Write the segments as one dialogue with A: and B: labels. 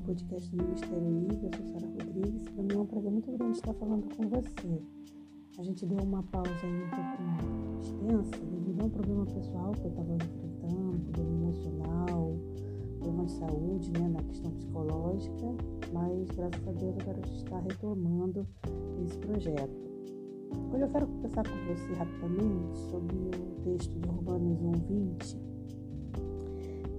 A: um podcast do Ministério Livre, eu sou Sara Rodrigues. Para mim é um prazer muito grande estar falando com você. A gente deu uma pausa aí um pouco extensa devido a um problema pessoal que eu estava enfrentando, problema emocional, problema de saúde, né, na questão psicológica, mas graças a Deus a gente está retomando esse projeto. Hoje eu quero conversar com você rapidamente sobre o texto de Romanos 1,20,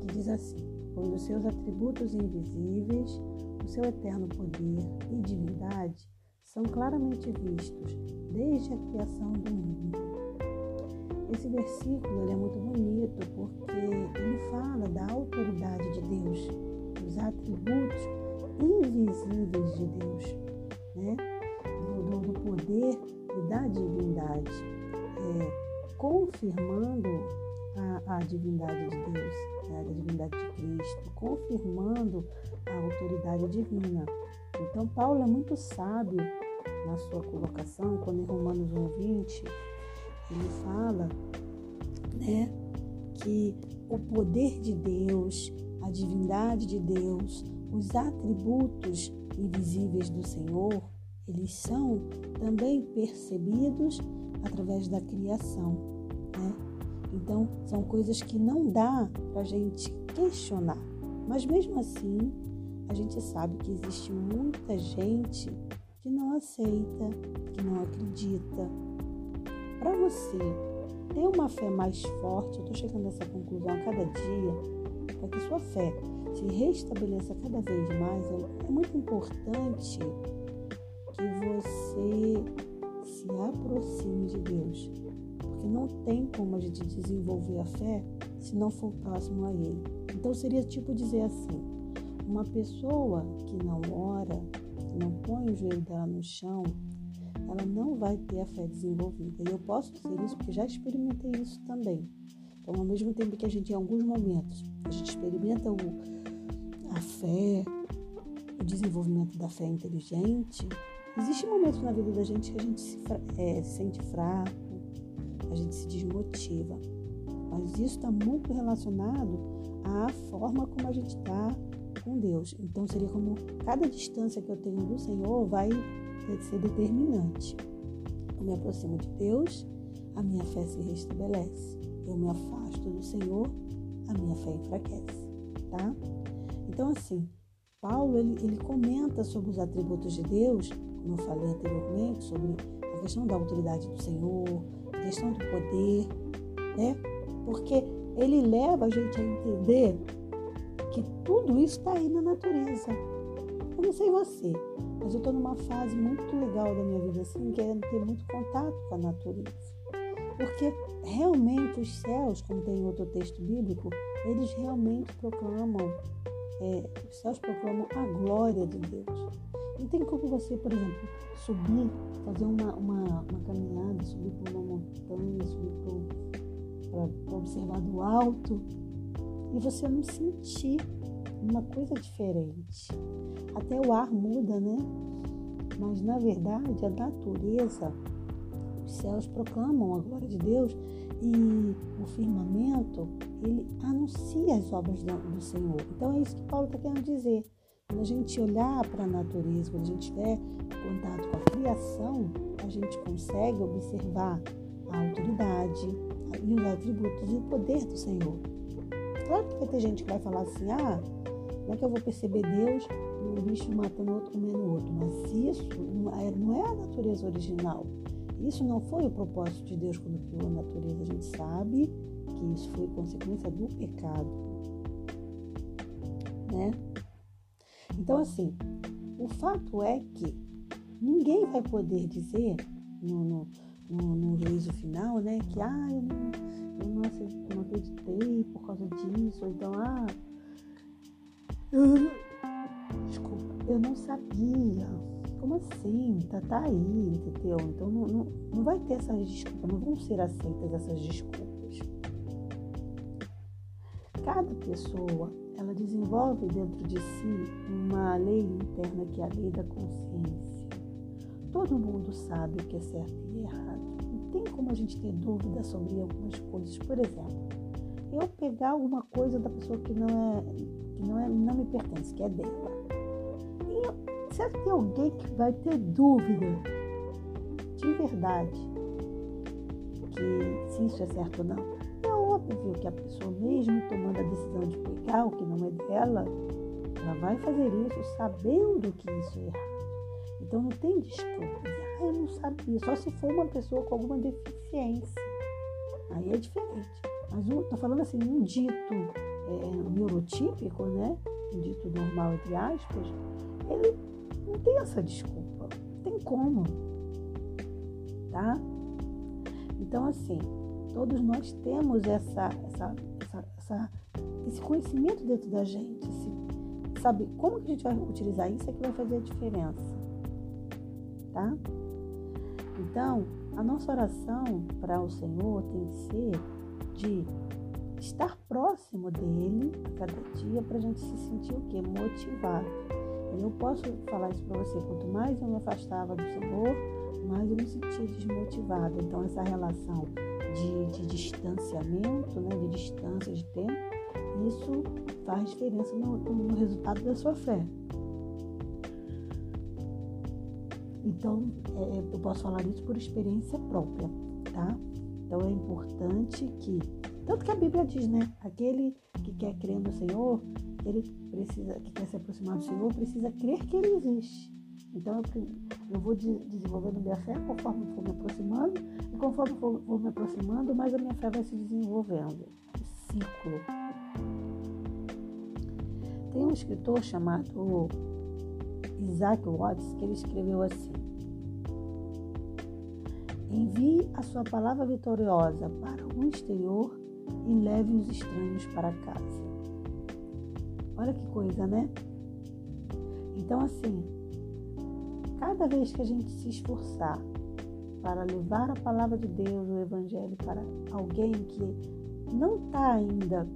A: que diz assim os seus atributos invisíveis, o seu eterno poder e divindade são claramente vistos desde a criação do mundo. Esse versículo é muito bonito porque ele fala da autoridade de Deus, dos atributos invisíveis de Deus, né? do, do, do poder e da divindade, é, confirmando a, a divindade de Deus, né, a divindade de Cristo, confirmando a autoridade divina. Então, Paulo é muito sábio na sua colocação, quando em Romanos 1,20 ele fala né, que o poder de Deus, a divindade de Deus, os atributos invisíveis do Senhor, eles são também percebidos através da criação. Né? Então, são coisas que não dá para a gente questionar. Mas mesmo assim, a gente sabe que existe muita gente que não aceita, que não acredita. Para você ter uma fé mais forte, eu estou chegando a essa conclusão a cada dia, para que sua fé se restabeleça cada vez mais, é muito importante que você se aproxime de Deus porque não tem como a gente desenvolver a fé se não for próximo a Ele. Então seria tipo dizer assim: uma pessoa que não ora, que não põe o joelho dela no chão, ela não vai ter a fé desenvolvida. E eu posso dizer isso porque já experimentei isso também. Então, ao mesmo tempo que a gente, em alguns momentos, a gente experimenta o, a fé, o desenvolvimento da fé inteligente, existem momentos na vida da gente que a gente se, é, se sente fraco, a gente se desmotiva. Mas isso está muito relacionado à forma como a gente está com Deus. Então seria como cada distância que eu tenho do Senhor vai ser determinante. Eu me aproximo de Deus, a minha fé se restabelece. Eu me afasto do Senhor, a minha fé enfraquece, tá? Então assim, Paulo ele, ele comenta sobre os atributos de Deus, como eu falei anteriormente, sobre questão da autoridade do Senhor, questão do poder, né? Porque ele leva a gente a entender que tudo isso está aí na natureza. Eu não sei você, mas eu estou numa fase muito legal da minha vida, assim, querendo ter muito contato com a natureza. Porque realmente os céus, como tem outro texto bíblico, eles realmente proclamam, é, os céus proclamam a glória de Deus. Não tem como você, por exemplo, subir, fazer uma, uma, uma caminhada, subir por uma montanha, subir para observar do alto e você não sentir uma coisa diferente. Até o ar muda, né? Mas na verdade a natureza, os céus proclamam a glória de Deus e o firmamento, ele anuncia as obras do Senhor. Então é isso que Paulo está querendo dizer. Quando a gente olhar para a natureza, quando a gente tiver contato com a criação, a gente consegue observar a autoridade e os atributos e o poder do Senhor. Claro que vai ter gente que vai falar assim: ah, como é que eu vou perceber Deus um bicho matando outro, comendo outro? Mas isso é, não é a natureza original. Isso não foi o propósito de Deus quando criou a natureza. A gente sabe que isso foi consequência do pecado. Né? Então, assim, o fato é que ninguém vai poder dizer no, no, no, no juízo final, né, que ah, eu não, eu não, eu não acreditei por causa disso, ou então, ah, desculpa, eu não sabia. Como assim? Tá, tá aí, entendeu? Então não, não, não vai ter essas desculpas, não vão ser aceitas essas desculpas. Cada pessoa ela desenvolve dentro de si uma lei interna que é a lei da consciência. Todo mundo sabe o que é certo e errado. Não tem como a gente ter dúvida sobre algumas coisas. Por exemplo, eu pegar alguma coisa da pessoa que não é que não é não me pertence, que é dela. será que tem alguém que vai ter dúvida de verdade que se isso é certo ou não? Óbvio que a pessoa, mesmo tomando a decisão de pegar o que não é dela, ela vai fazer isso sabendo que isso é errado. Então não tem desculpa. Ah, eu não sabia. Só se for uma pessoa com alguma deficiência. Aí é diferente. Mas estou falando assim, um dito é, neurotípico, né? Um dito normal, entre aspas, ele não tem essa desculpa. Não tem como. Tá? Então, assim, todos nós temos essa, essa, essa, essa esse conhecimento dentro da gente. Esse, sabe como que a gente vai utilizar isso é que vai fazer a diferença. Tá? Então, a nossa oração para o Senhor tem que ser de estar próximo dele a cada dia para a gente se sentir o quê? Motivado. Eu posso falar isso para você, quanto mais eu me afastava do Senhor, mais eu me sentia desmotivada. Então essa relação de, de distanciamento, né, de distância de tempo, isso faz diferença no, no resultado da sua fé. Então, é, eu posso falar isso por experiência própria, tá? Então, é importante que, tanto que a Bíblia diz, né? Aquele que quer crer no Senhor, ele precisa, que quer se aproximar do Senhor, precisa crer que Ele existe. Então, eu, eu vou de, desenvolvendo minha fé conforme for me aproximando, e conforme for, for me aproximando, mais a minha fé vai se desenvolvendo. Um ciclo. Tem um escritor chamado Isaac Watts que ele escreveu assim: Envie a sua palavra vitoriosa para o exterior e leve os estranhos para casa. Olha que coisa, né? Então, assim, cada vez que a gente se esforçar para levar a palavra de Deus, o Evangelho, para alguém que não está ainda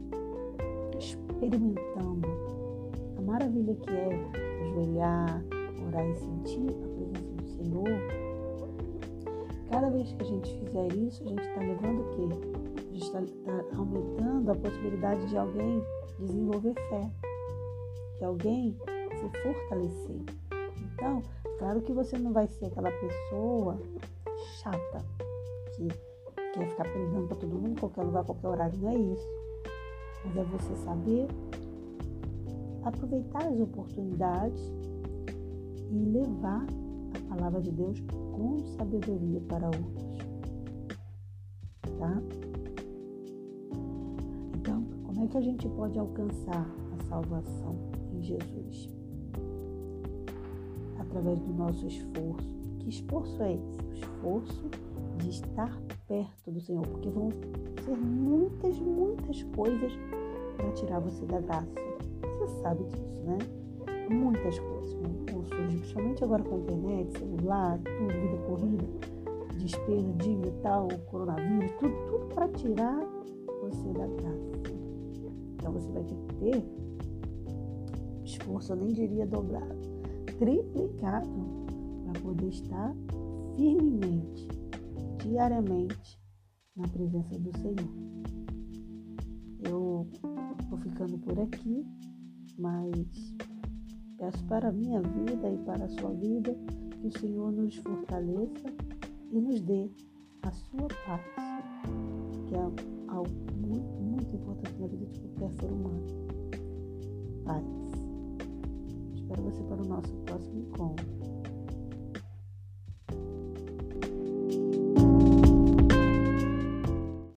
A: experimentando a maravilha que é ajoelhar, orar e sentir a presença do Senhor, Cada vez que a gente fizer isso, a gente está levando o quê? A gente está tá aumentando a possibilidade de alguém desenvolver fé, de alguém se fortalecer. Então, claro que você não vai ser aquela pessoa chata que quer ficar pregando para todo mundo em qualquer lugar, qualquer horário. Não é isso. Mas é você saber aproveitar as oportunidades e levar a palavra de Deus com sabedoria para outros. Tá? Então, como é que a gente pode alcançar a salvação em Jesus? Através do nosso esforço. Que esforço é esse? O esforço de estar perto do Senhor, porque vão ser muitas, muitas coisas para tirar você da graça. Você sabe disso, né? Muitas coisas. Né? surge, principalmente agora com a internet, celular, tudo, vida corrida, despesa, dívida tal, coronavírus, tudo, tudo para tirar você da graça. Então você vai ter que ter esforço, eu nem diria dobrado, triplicado para poder estar firmemente, diariamente na presença do Senhor. Eu vou ficando por aqui, mas Peço para a minha vida e para a sua vida que o Senhor nos fortaleça e nos dê a sua paz, que é algo muito, muito importante na vida de qualquer ser humano. Paz. Espero você para o nosso próximo encontro.